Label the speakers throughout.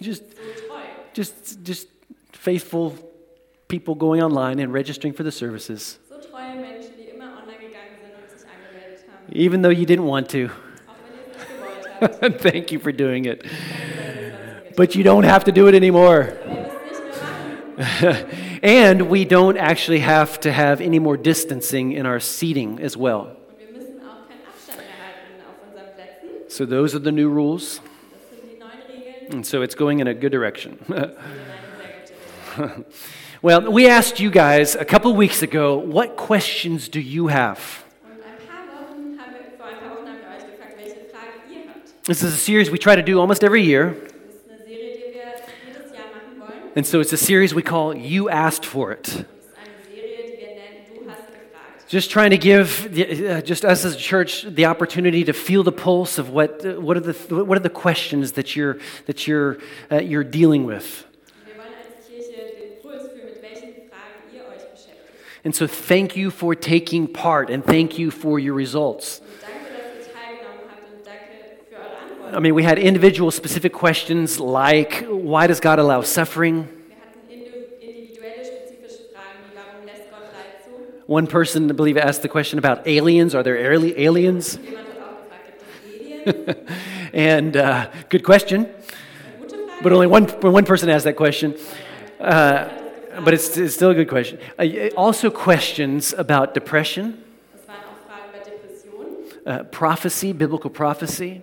Speaker 1: Just, just, just faithful people going online and registering for the services,
Speaker 2: So treue Menschen, die immer online gegangen sind und sich angemeldet haben.
Speaker 1: even though you didn't want to.
Speaker 2: Auch wenn ihr es nicht gewollt habt.
Speaker 1: Thank you for doing it. But you don't have to do it anymore.
Speaker 2: Ihr müsst nicht mehr machen.
Speaker 1: And we don't actually have to have any more distancing in our seating as well.
Speaker 2: Und wir müssen auch keinen Abstand mehr halten auf unseren Plätzen.
Speaker 1: So those are the new rules.
Speaker 2: Das sind die neuen Regeln.
Speaker 1: And so it's going in a good direction. Well, we asked you guys a couple weeks ago, what questions do you have? This is a series we try to do almost every year. And so it's a series we call You Asked For It.
Speaker 2: Das ist eine Serie, die wir nennen Du hast gefragt.
Speaker 1: Just trying to give uh, just us as a church the opportunity to feel the pulse of what, uh, what, are, the, what are the questions that you're, that you're, uh, you're dealing with. And so thank you for taking part and thank you for your results. I mean, we had individual specific questions like why does God allow suffering? One person, I believe, asked the question about aliens. Are there ali- aliens?
Speaker 2: Jemand hat auch gefragt, gibt es Aliens?
Speaker 1: And uh, good question,
Speaker 2: Eine gute Frage.
Speaker 1: but only one, one person asked that question. Uh, but it's, it's still a good question. Uh, also, questions about depression,
Speaker 2: Das waren auch Fragen über Depressionen,
Speaker 1: uh, prophecy, biblical prophecy.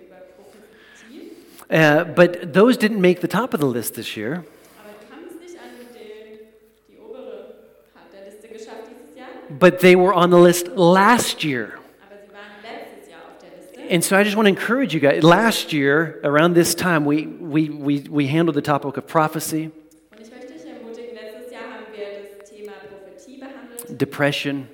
Speaker 1: Uh, but those didn't make the top of the list this year.
Speaker 2: Aber du haben es nicht an den, die obere Part der Liste geschafft dieses Jahr.
Speaker 1: But they were on the list last year.
Speaker 2: Aber sie waren letztes Jahr auf der Liste.
Speaker 1: And so I just want to encourage you guys. Last year, around this time, we, we, we, we handled the topic of prophecy,
Speaker 2: Und ich möchte dich ermutigen, letztes Jahr haben wir das Thema Prophetie behandelt,
Speaker 1: depression.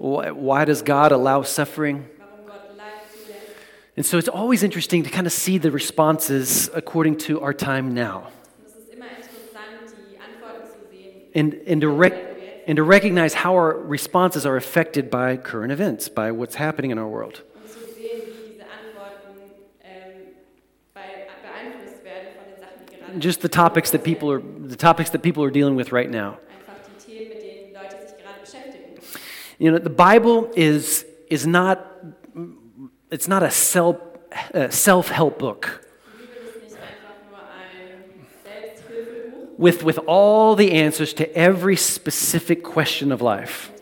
Speaker 1: Why, does God allow suffering?
Speaker 2: warum Gott Leid zulässt.
Speaker 1: And so it's always interesting to kind of see the responses according to our time now.
Speaker 2: Und es er ist immer interessant, die Antworten zu sehen.
Speaker 1: And, and, to rec- and to recognize how our responses are affected by current events, by what's happening in our world.
Speaker 2: Und zu sehen, wie diese Antworten ähm, bei, beeinflusst werden von den Sachen, die gerade
Speaker 1: Just the topics that people are, the topics that people are dealing with right now.
Speaker 2: einfach die Themen, mit denen Leute sich gerade beschäftigen.
Speaker 1: You know, the Bible is, is not, it's not a self, uh, self-help book with, with all the answers to every specific question of life.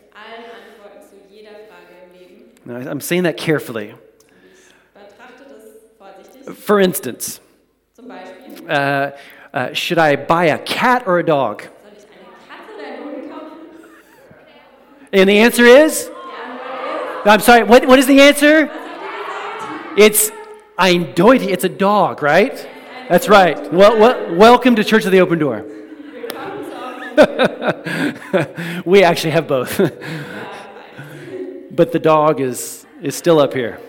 Speaker 1: Now, I'm saying that carefully. For instance, uh, uh, should I buy a cat or a dog? And the answer is? I'm sorry, what, what is the answer? It's eindeutig. It's a dog, right? That's right. Well, well, welcome to Church of the Open Door. We actually have both. but the dog is, is still up here.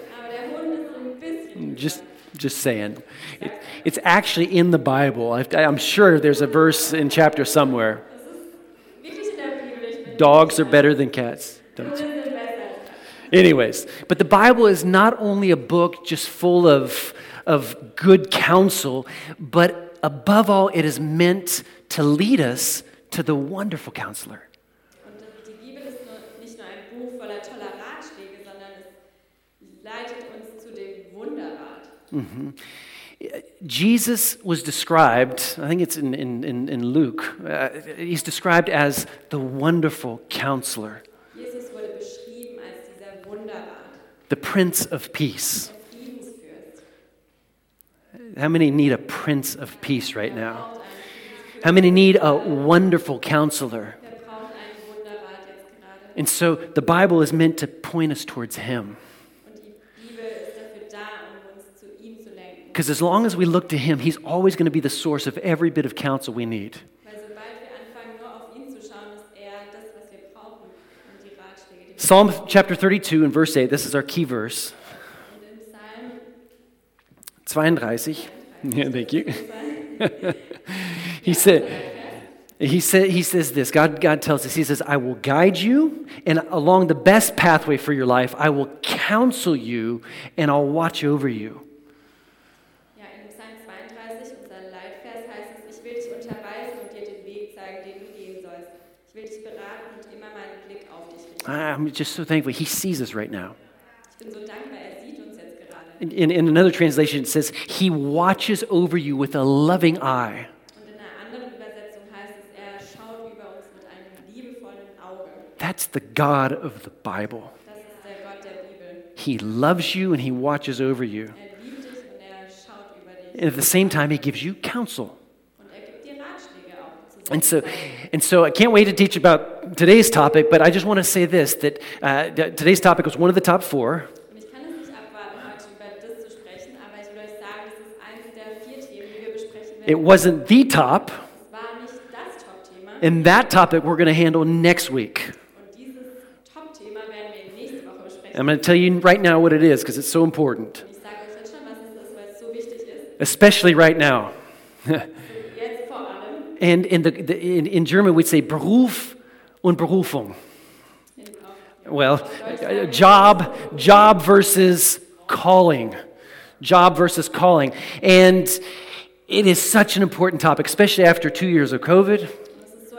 Speaker 1: Just, just saying. It, it's actually in the Bible. I, I'm sure there's a verse in chapter somewhere. Dogs are better than cats. Anyways, but the Bible is not only a book just full of, of good counsel, but above all, it is meant to lead us to the wonderful counselor.
Speaker 2: Und die Bibel ist nur, nicht nur ein Buch voller toller Ratschläge, sondern es leitet uns zu.
Speaker 1: Jesus was described, I think it's in, in, in, Luke, uh, he's described as the wonderful counselor,
Speaker 2: Jesus wurde beschrieben als dieser
Speaker 1: the Prince of Peace. How many need a Prince of Peace right now? How many need a wonderful counselor? And so the Bible is meant to point us towards him. Because as long as we look to him, he's always going to be the source of every bit of counsel we need. Psalm chapter 32 and verse 8, this is our key verse.
Speaker 2: Und im Psalm
Speaker 1: 32. Yeah, thank you. he said, he, said, he says this God, God tells us, He says, I will guide you and along the best pathway for your life. I will counsel you and I'll watch over you.
Speaker 2: Ja, in Psalm 32, unser der Leitvers heißt es, ich will dich unterweisen und dir den Weg zeigen, den du gehen sollst. Ich will dich beraten und immer meinen Blick auf dich richten.
Speaker 1: I'm just so thankful. He sees us right now.
Speaker 2: So
Speaker 1: In, in, another translation, it says, He watches over you with a loving eye.
Speaker 2: Und in einer anderen Übersetzung heißt es, er schaut über uns mit einem liebevollen Auge.
Speaker 1: That's the God of the Bible.
Speaker 2: Das ist der Gott der Bibel.
Speaker 1: He loves you and He watches over you.
Speaker 2: Er liebt dich und er schaut über dich.
Speaker 1: And at the same time, He gives you counsel.
Speaker 2: Und gibt dir Ratschläge auch zu
Speaker 1: And so, and so I can't wait to teach about today's topic, but I just want to say this that uh, today's topic was one of the top four.
Speaker 2: Und ich kann es nicht abwarten, heute über das zu sprechen, aber ich will euch sagen, das ist eines der vier Themen, die wir besprechen
Speaker 1: It wasn't the top, and that topic we're going to handle next week. I'm going to tell you right now what it is because it's so important, especially right now. And in, the, the, in, in German, we'd say Beruf und Berufung. Well, job, job versus calling. Job versus calling. And it is such an important topic, especially after two years of COVID.
Speaker 2: Und es ist so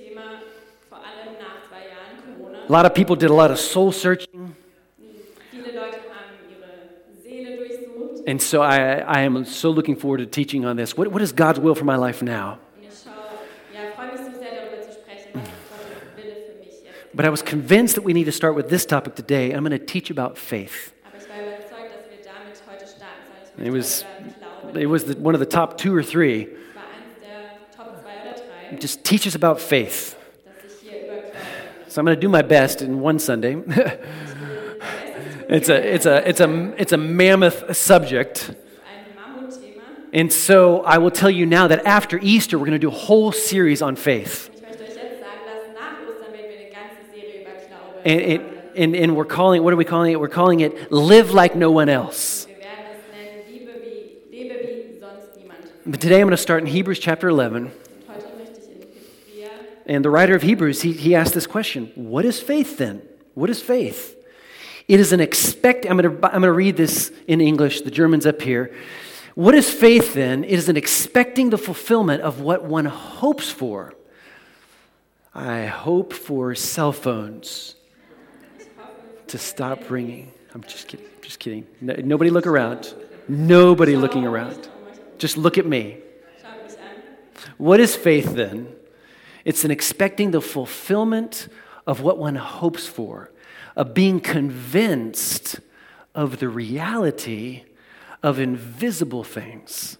Speaker 2: Thema, vor allem nach zwei Jahren
Speaker 1: A lot of people did a lot of soul searching.
Speaker 2: Viele Leute haben ihre Seele durchsucht.
Speaker 1: And so I, I am so looking forward to teaching on this. What, what is God's will for my life now?
Speaker 2: Und ich schaue, ja, freue mich so sehr darüber zu sprechen, was ist Gottes Wille für mich jetzt.
Speaker 1: But I was convinced that we need to start with this topic today. I'm going to teach about faith.
Speaker 2: Aber ich war überzeugt, dass wir damit heute starten sollen. Ich
Speaker 1: It was. It was the, one of the top two or three.
Speaker 2: Es war eines der Top 2 oder 3,
Speaker 1: Just teach us about faith. So I'm going to do my best in one Sunday. it's, a, it's, a, it's, a, it's a mammoth subject. And so I will tell you now that after Easter, we're going to do a whole series on faith. And, and, and we're calling what are we calling it? We're calling it Live Like No One Else. But today I'm going to start in Hebrews chapter 11.
Speaker 2: Und heute möchte ich in Hebräer
Speaker 1: And the writer of Hebrews, he, he asked this question What is faith then? What is faith? It is an expect. I'm going, to, I'm going to read this in English, the German's up here. What is faith then? It is an expecting the fulfillment of what one hopes for. I hope for cell phones to stop ringing. I'm just kidding. Just kidding. No, nobody look around. Nobody looking around. Just look at me.
Speaker 2: Schaut mich an.
Speaker 1: What is faith then? It's an expecting the fulfillment of what one hopes for, of being convinced of the reality of invisible things.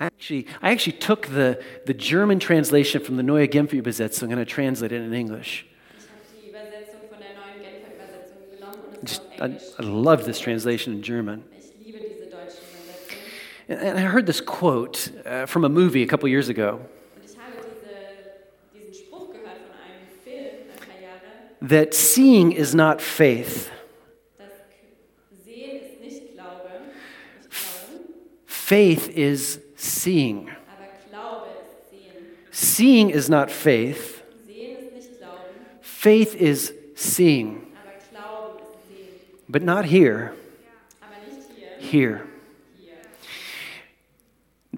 Speaker 1: Actually, I actually took the, the German translation from the Neue Genfer Übersetzung. I'm going to translate it in English.
Speaker 2: Ich habe die Übersetzung von der neuen Genfer Übersetzung genommen und es
Speaker 1: Just, I, I love this translation in German.
Speaker 2: Ich liebe diese deutsche Übersetzung.
Speaker 1: And I heard this quote uh, from a movie a couple years ago that seeing is not faith, faith is seeing. Seeing is not faith, faith is seeing. But not here, here.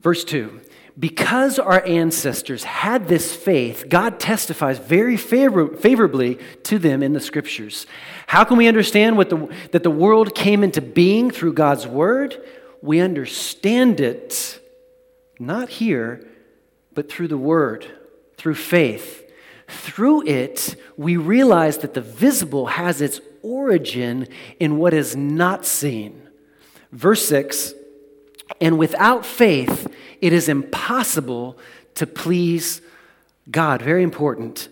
Speaker 1: Verse 2 Because our ancestors had this faith, God testifies very favor- favorably to them in the scriptures. How can we understand what the, that the world came into being through God's word? We understand it not here, but through the word, through faith. Through it, we realize that the visible has its origin in what is not seen. Verse 6 And without faith, it is impossible to please God. Very important.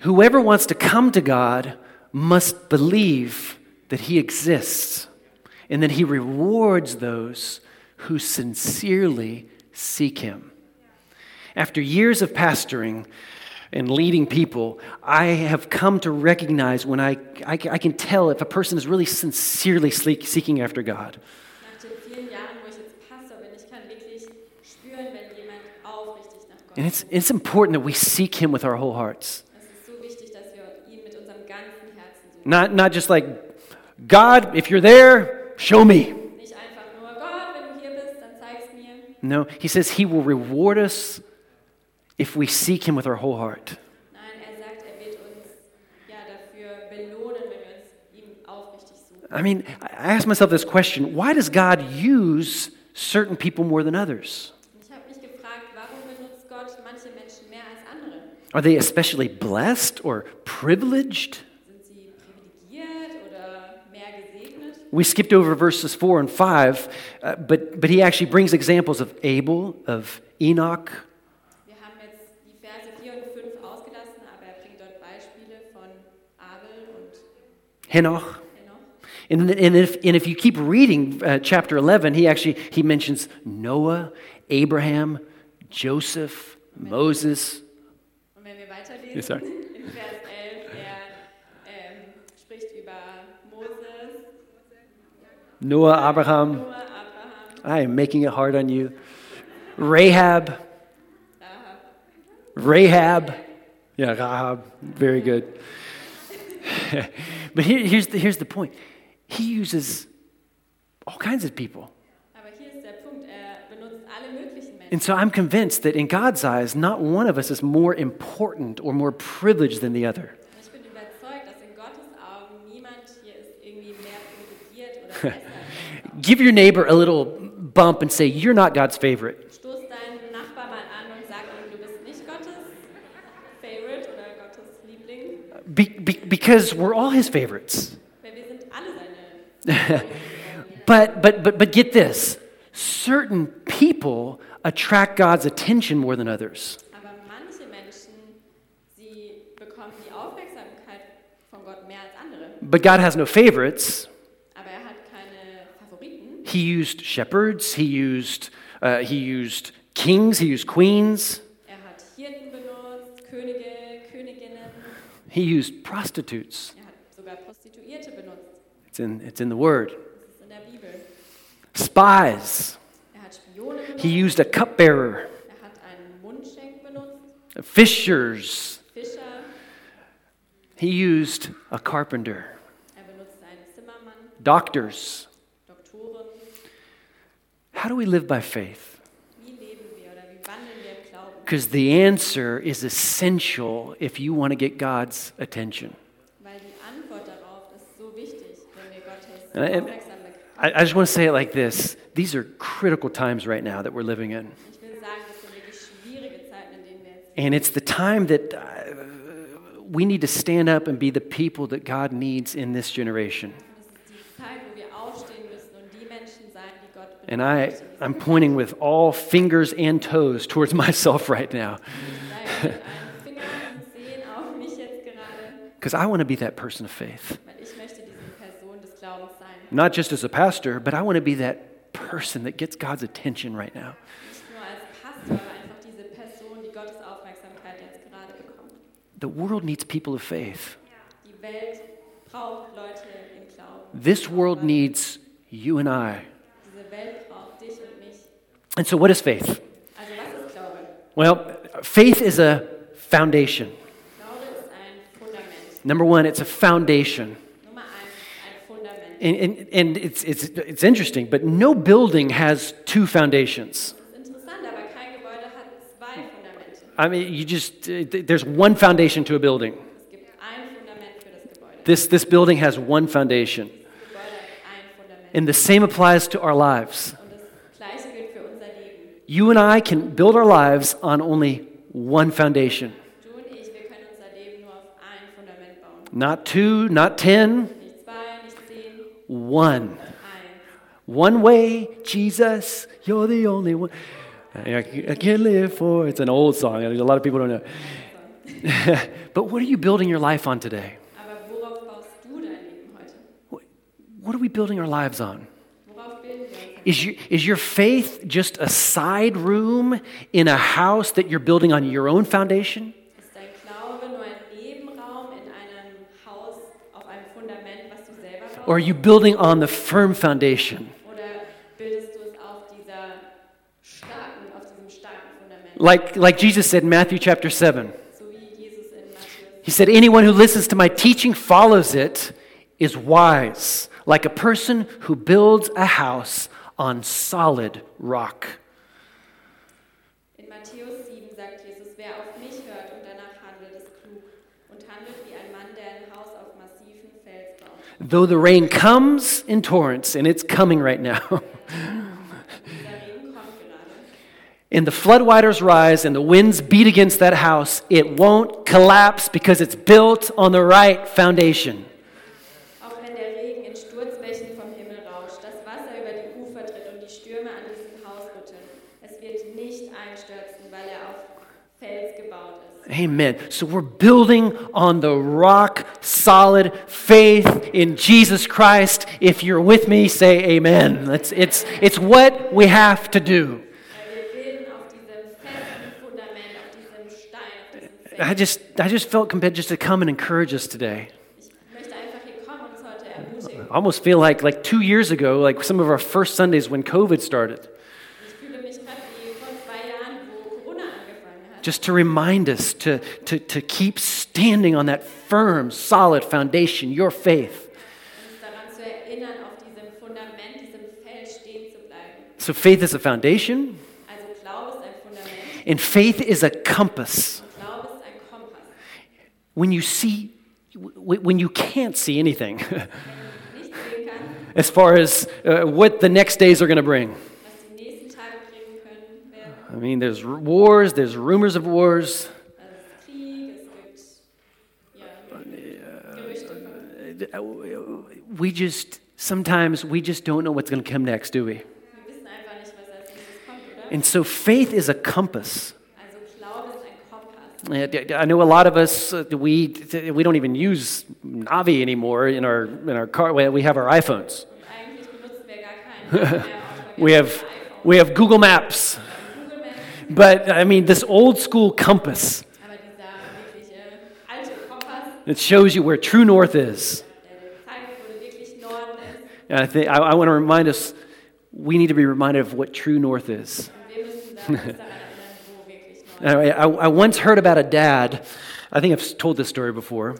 Speaker 1: Whoever wants to come to God must believe that He exists and that He rewards those who sincerely seek Him. After years of pastoring and leading people, I have come to recognize when I, I, I can tell if a person is really sincerely seeking after God.
Speaker 2: Nach den vielen Jahren, wo ich jetzt Pastor bin, ich kann wirklich spüren, wenn jemand aufrichtig nach Gott
Speaker 1: And it's, it's important that we seek Him with our whole hearts.
Speaker 2: Es ist so wichtig, dass wir ihn mit unserem ganzen Herzen suchen.
Speaker 1: Not, not just like, God, if you're there, show me.
Speaker 2: Nicht einfach nur, Gott, wenn du hier bist, dann zeig's mir.
Speaker 1: No, he says he will reward us if we seek him with our whole heart.
Speaker 2: Er er wird uns ja dafür belohnen, wenn wir uns ihm aufrichtig suchen.
Speaker 1: I mean, I ask myself this question why does God use certain people more than others? Are they especially blessed or privileged?
Speaker 2: Sind sie privilegiert oder mehr gesegnet?
Speaker 1: We skipped over verses 4 and 5, uh, but, but he actually brings examples of Abel, of Enoch,
Speaker 2: Wir haben jetzt die Verse 4 und 5 ausgelassen, aber er bringt dort Beispiele von Abel und
Speaker 1: Henoch.
Speaker 2: Henoch.
Speaker 1: And, and, if, and if you keep reading uh, chapter 11, he actually he mentions Noah, Abraham, Joseph, Moses.
Speaker 2: Und wenn
Speaker 1: Ja, sag.
Speaker 2: in Vers 11, er ähm, spricht über Moses,
Speaker 1: Noah, Abraham.
Speaker 2: Noah, Abraham,
Speaker 1: I am making it hard on you. Rahab.
Speaker 2: Rahab.
Speaker 1: Rahab. Yeah, Rahab. Very good. but here, here's, the, here's the point he uses all kinds of people.
Speaker 2: Aber hier ist der Punkt, er benutzt alle möglichen Menschen.
Speaker 1: And so I'm convinced that in God's eyes, not one of us is more important or more privileged than the other.
Speaker 2: Und ich bin überzeugt, dass in Gottes Augen niemand hier ist irgendwie mehr privilegiert oder besser.
Speaker 1: Give your neighbor a little bump and say, You're not God's favorite.
Speaker 2: Stoß deinen Nachbar mal an und sag ihm, du bist nicht Gottes Favorite oder Gottes Liebling,
Speaker 1: Be, be, because we're all his favorites.
Speaker 2: weil wir sind alle seine.
Speaker 1: But, but, but, but get this certain people attract God's attention more than others.
Speaker 2: Aber manche Menschen, sie bekommen die Aufmerksamkeit von Gott mehr als andere.
Speaker 1: But God has no favorites.
Speaker 2: Aber er hat keine
Speaker 1: He used shepherds, he used, uh, he used kings, he used queens,
Speaker 2: Er hat benutzt, Könige,
Speaker 1: he used prostitutes.
Speaker 2: Er hat sogar
Speaker 1: It's in, it's in the word.
Speaker 2: In der Bibel.
Speaker 1: Spies.
Speaker 2: Er hat Spione benutzt.
Speaker 1: He used a cupbearer.
Speaker 2: Er hat einen
Speaker 1: Fishers.
Speaker 2: Fischer.
Speaker 1: He used a carpenter.
Speaker 2: Er einen
Speaker 1: Doctors.
Speaker 2: Doktoren.
Speaker 1: How do we live by faith?
Speaker 2: Wie leben wir oder wie wandeln wir im Glauben?
Speaker 1: Because the answer is essential if you want to get God's attention.
Speaker 2: Weil die Antwort darauf ist so wichtig, wenn wir Gottes
Speaker 1: And I- I, I just want to say it like this these are critical times right now that we're living in.
Speaker 2: Ich will sagen, das sind wirklich schwierige Zeiten, in denen wir jetzt
Speaker 1: And it's the time that uh, we need to stand up and be the people that God needs in this generation.
Speaker 2: Und es ist die Zeit, wo wir aufstehen müssen und die Menschen sein, die Gott
Speaker 1: And I, I'm pointing with all fingers and toes towards myself right now
Speaker 2: Ich zeige mit einem Finger und Zehen auf mich jetzt gerade,
Speaker 1: because I want to be that person of faith.
Speaker 2: weil ich möchte diese Person des Glaubens sein.
Speaker 1: Not just as a pastor, but I want to be that person that gets God's attention right now. The world needs people of faith. This world needs you and I. And so, what is faith? Well, faith is a foundation. Number one, it's a foundation. And, and, and it's, it's, it's interesting, but no building has two foundations.
Speaker 2: Das ist interessant, aber kein Gebäude hat zwei Fundamente.
Speaker 1: I mean, you just, uh, there's one foundation to a building.
Speaker 2: Es gibt ein Fundament für das Gebäude.
Speaker 1: This, this building has one foundation.
Speaker 2: Das Gebäude hat ein Fundament.
Speaker 1: And the same applies to our lives.
Speaker 2: Und das Gleiche gilt für unser Leben.
Speaker 1: You and I can build our lives on only one foundation.
Speaker 2: Du und ich, wir können unser Leben nur auf ein Fundament bauen.
Speaker 1: Not two, not ten, one. One way, Jesus, you're the only one. I can't live for. It's an old song. A lot of people don't know. but what are you building your life on today?
Speaker 2: Aber worauf baust du dein Leben heute?
Speaker 1: What- are we building our lives on?
Speaker 2: Worauf bilden wir uns?
Speaker 1: Is your, is your faith just a side room in a house that you're building on your own foundation? Or are you building on the firm foundation?
Speaker 2: Oder bildest du es auf dieser starken, auf diesem starken Fundament?
Speaker 1: Like, like Jesus said in Matthew chapter 7.
Speaker 2: So wie Jesus in Matthäus
Speaker 1: He said, Anyone who listens to my teaching, follows it, is wise, like a person who builds a house on solid rock.
Speaker 2: Matthäus
Speaker 1: Though the rain comes in torrents, and it's coming right now, and the floodwaters rise and the winds beat against that house, it won't collapse because it's built on the right foundation.
Speaker 2: Auch wenn der Regen in Sturzbächen vom Himmel rauscht, das Wasser über die Ufer tritt und die Stürme an diesem Haus rütteln, es wird nicht einstürzen, weil er auf Fels gebaut ist.
Speaker 1: Amen. So we're building on the rock solid faith in Jesus Christ. If you're with me, say amen. It's, it's, it's what we have to do. I just, I just felt compelled just to come and encourage us today. I almost feel like, like two years ago, like some of our first Sundays when COVID started, just to remind us to, to, to keep standing on that firm, solid foundation, your faith. So faith is a foundation, and faith is a compass. When you see when you can't see anything as far as uh, what the next days are going to bring i mean there's wars there's rumors of wars
Speaker 2: Also es ist Krieg, es gibt ja, Gerüchte. von-
Speaker 1: we just sometimes we just don't know what's going to come next do we
Speaker 2: Wir wissen einfach nicht, was als nächstes kommt, oder?
Speaker 1: and so faith is a compass
Speaker 2: Also Glaube ist ein Kompass.
Speaker 1: D- d- I know a lot of us uh, we we don't even use Navi anymore in our in our car. We we have our iPhones.
Speaker 2: Und eigentlich benutzen wir gar keinen mehr Auto,
Speaker 1: We have we have Google Maps. But I mean, this old school compass it shows you where true north is. And I think I, I want to remind us we need to be reminded of what true north is. I, I, once heard about a dad. I think I've told this story before.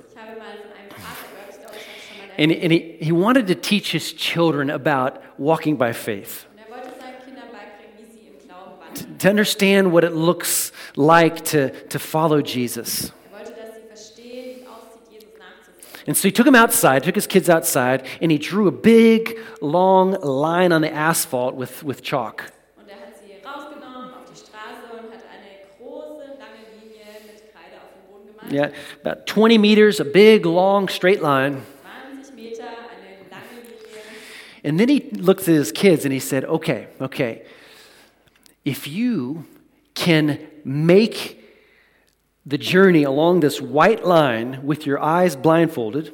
Speaker 1: And, and he, he wanted to teach his children about walking by faith, to understand what it looks like to, to follow Jesus.
Speaker 2: Er wollte, dass sie verstehen, wie es aussieht, Jesus nachzufolgen.
Speaker 1: And so he took him outside, took his kids outside, and he drew a big, long line on the asphalt with, with chalk.
Speaker 2: Er hat sie rausgenommen auf die Straße und hat eine große, lange Linie mit Kreide auf dem Boden gemalt.
Speaker 1: Yeah, about 20 meters, a big, long, straight line.
Speaker 2: 20 Meter, eine lange Linie.
Speaker 1: And then he looked at his kids and he said, okay, okay, if you can make the journey along this white line with your eyes blindfolded,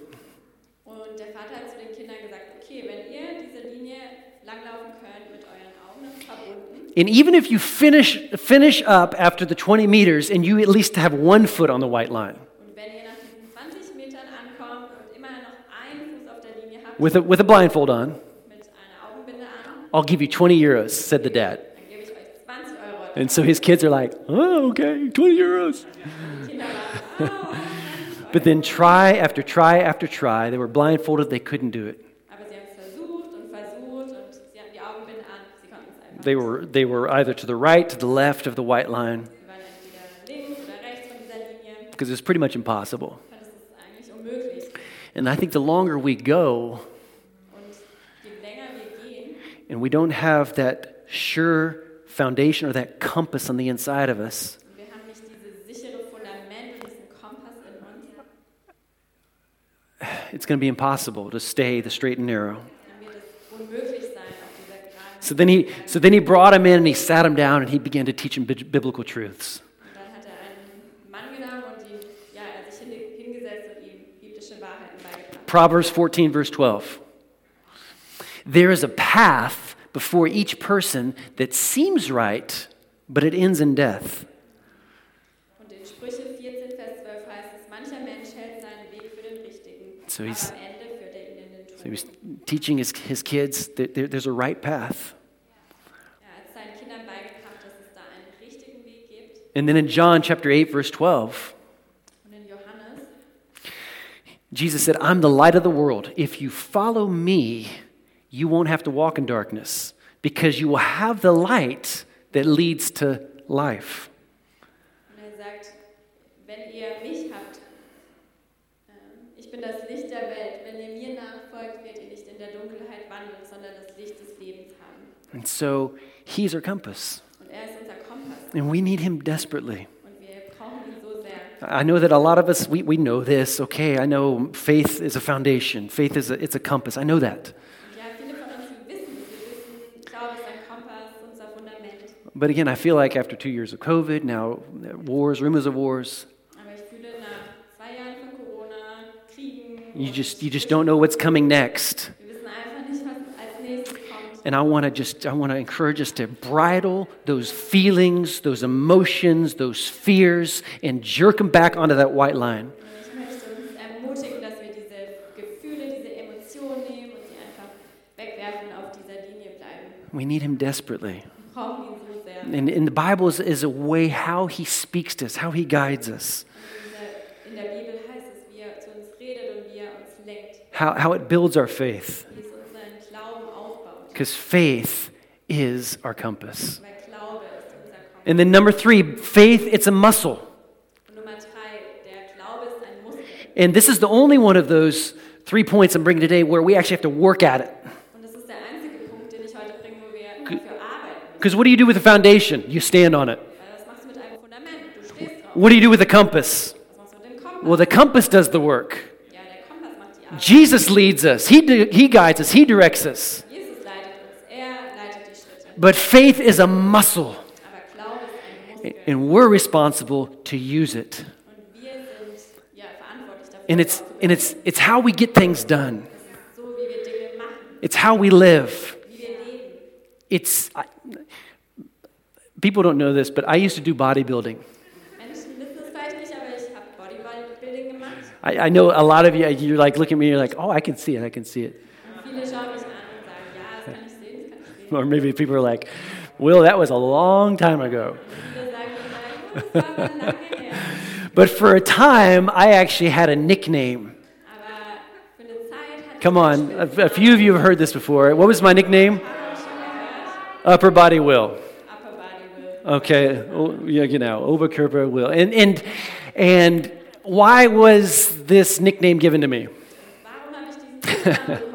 Speaker 2: Und der Vater hat zu den Kindern gesagt, okay, wenn ihr diese Linie langlaufen könnt mit euren Augen verbunden,
Speaker 1: and even if you finish, finish up after the 20 meters and you at least have one foot on the white line
Speaker 2: und wenn ihr nach diesen 20 Metern ankommt und immer noch einen Fuß auf der Linie habt,
Speaker 1: with a, with a blindfold on,
Speaker 2: mit einer Augenbinde an,
Speaker 1: I'll give you 20 euros, said the dad. And so his kids are like, oh, okay, 20 euros.
Speaker 2: Die Kinder waren, 20 Euro.
Speaker 1: But then try after try after try, they were blindfolded, they couldn't do it.
Speaker 2: Aber sie haben es versucht und versucht und sie hatten die Augenbinde an, sie konnten es einfach.
Speaker 1: They were, they were either to the right, to the left of the white line,
Speaker 2: Sie waren entweder links oder rechts von dieser Linie.
Speaker 1: because it's pretty much impossible.
Speaker 2: Ich fand, das ist eigentlich unmöglich.
Speaker 1: And I think the longer we go
Speaker 2: Und je länger wir gehen
Speaker 1: and we don't have that sure foundation or that compass on the inside of us,
Speaker 2: und wir haben nicht dieses sichere Fundament und diesen Kompass in uns,
Speaker 1: it's going to be impossible to stay the straight and narrow.
Speaker 2: dann wird es unmöglich sein, auf dieser geraden
Speaker 1: So then he, so then he brought him in and he sat him down and he began to teach him bi- biblical truths.
Speaker 2: Und dann hat er einen Mann genommen und ihm, ja, er hat sich hin, hingesetzt und ihm biblische Wahrheiten beigebracht.
Speaker 1: Proverbs 14, verse 12. There is a path before each person that seems right, but it ends in death.
Speaker 2: Und in Sprüche 14, Vers 12 heißt es, mancher Mensch hält seinen Weg für den richtigen,
Speaker 1: So he's-
Speaker 2: am Ende führt ihn in den
Speaker 1: So he was teaching his, his kids that there, there's a right path.
Speaker 2: Er hat seinen Kindern beigebracht, dass es da einen richtigen Weg gibt.
Speaker 1: And then in John chapter 8, verse 12,
Speaker 2: Und in Johannes
Speaker 1: Jesus said, I'm the light of the world. If you follow me, you won't have to walk in darkness because you will have the light that leads to life.
Speaker 2: Und er sagt, wenn ihr mich habt, ähm, ich bin das Licht der Welt. Wenn ihr mir nachfolgt, werdet ihr nicht in der Dunkelheit wandeln, sondern das Licht des Lebens haben.
Speaker 1: And so he's our compass.
Speaker 2: Und er ist unser Kompass.
Speaker 1: And we need him desperately. I know that a lot of us, we, we know this, okay, I know faith is a foundation, faith is a, it's a compass, I know that. But again, I feel like after two years of COVID, now wars, rumors of wars,
Speaker 2: Aber ich fühle nach zwei Jahren von Corona, Kriegen,
Speaker 1: you just, you just don't know what's coming next.
Speaker 2: wir wissen einfach nicht, was als nächstes kommt.
Speaker 1: And I want to just, I want to encourage us to bridle those feelings, those emotions, those fears, and jerk them back onto that white line.
Speaker 2: Und ich möchte uns ermutigen, dass wir diese Gefühle, diese Emotionen nehmen und sie einfach wegwerfen und auf dieser Linie bleiben.
Speaker 1: We need him desperately.
Speaker 2: Wir brauchen ihn so sehr.
Speaker 1: And, and the Bible is, is a way how he speaks to us, how he guides us,
Speaker 2: In der, in der Bibel heißt es, wie er zu uns redet und wie er
Speaker 1: how, how it builds our faith.
Speaker 2: wie es unseren Glauben aufbaut.
Speaker 1: Because faith is our compass.
Speaker 2: Weil Glaube ist unser Kompass.
Speaker 1: And then number three, faith, it's a muscle.
Speaker 2: Und Nummer drei, der Glaube ist ein Muskel.
Speaker 1: And this is the only one of those three points I'm bringing today where we actually have to work at it.
Speaker 2: Und das ist der einzige Punkt, den ich heute bringe, wo wir dafür arbeiten.
Speaker 1: Because what do you do with a foundation? You stand on it. What do you do with a compass? Well, the compass does the work. Jesus leads us, He, di- he guides us, He directs us. But faith is a muscle, and we're responsible to use it. And it's, and it's, it's how we get things done, it's how we live. It's, people don't know this, but I used to do bodybuilding.
Speaker 2: Menschen wissen es vielleicht nicht, aber ich habe Bodybuilding gemacht.
Speaker 1: I, I know a lot of you, you're like looking at me, you're like, oh, I can see it, I can see it.
Speaker 2: Und viele schauen mich an und sagen, ja, das kann ich sehen, das kann ich sehen.
Speaker 1: Or maybe people are like, Will, that was a long time ago.
Speaker 2: Viele sagen dann, das war aber lange her.
Speaker 1: But for a time, I actually had a nickname.
Speaker 2: Aber für eine Zeit hat
Speaker 1: Come on, a, a few of you have heard this before. What was my nickname? Upper Body Will. Okay, oh, yeah, you know, Oberkörper Will. And, and, and why was this nickname given to me?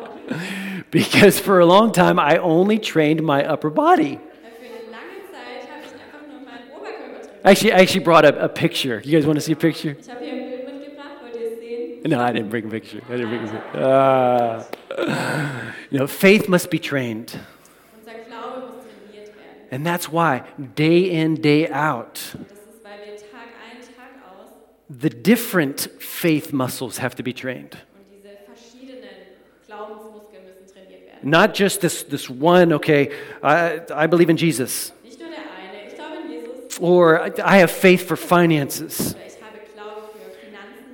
Speaker 1: Because for a long time, I only trained my upper body. Actually, I actually brought a, a picture. You guys want to see a picture? No, I didn't bring a picture. I didn't bring a picture. Ah. you know, faith must be trained. And that's why, day in, day out, the different faith muscles have to be trained. Not just this, this one, okay, I, I believe in Jesus, or I have faith for finances,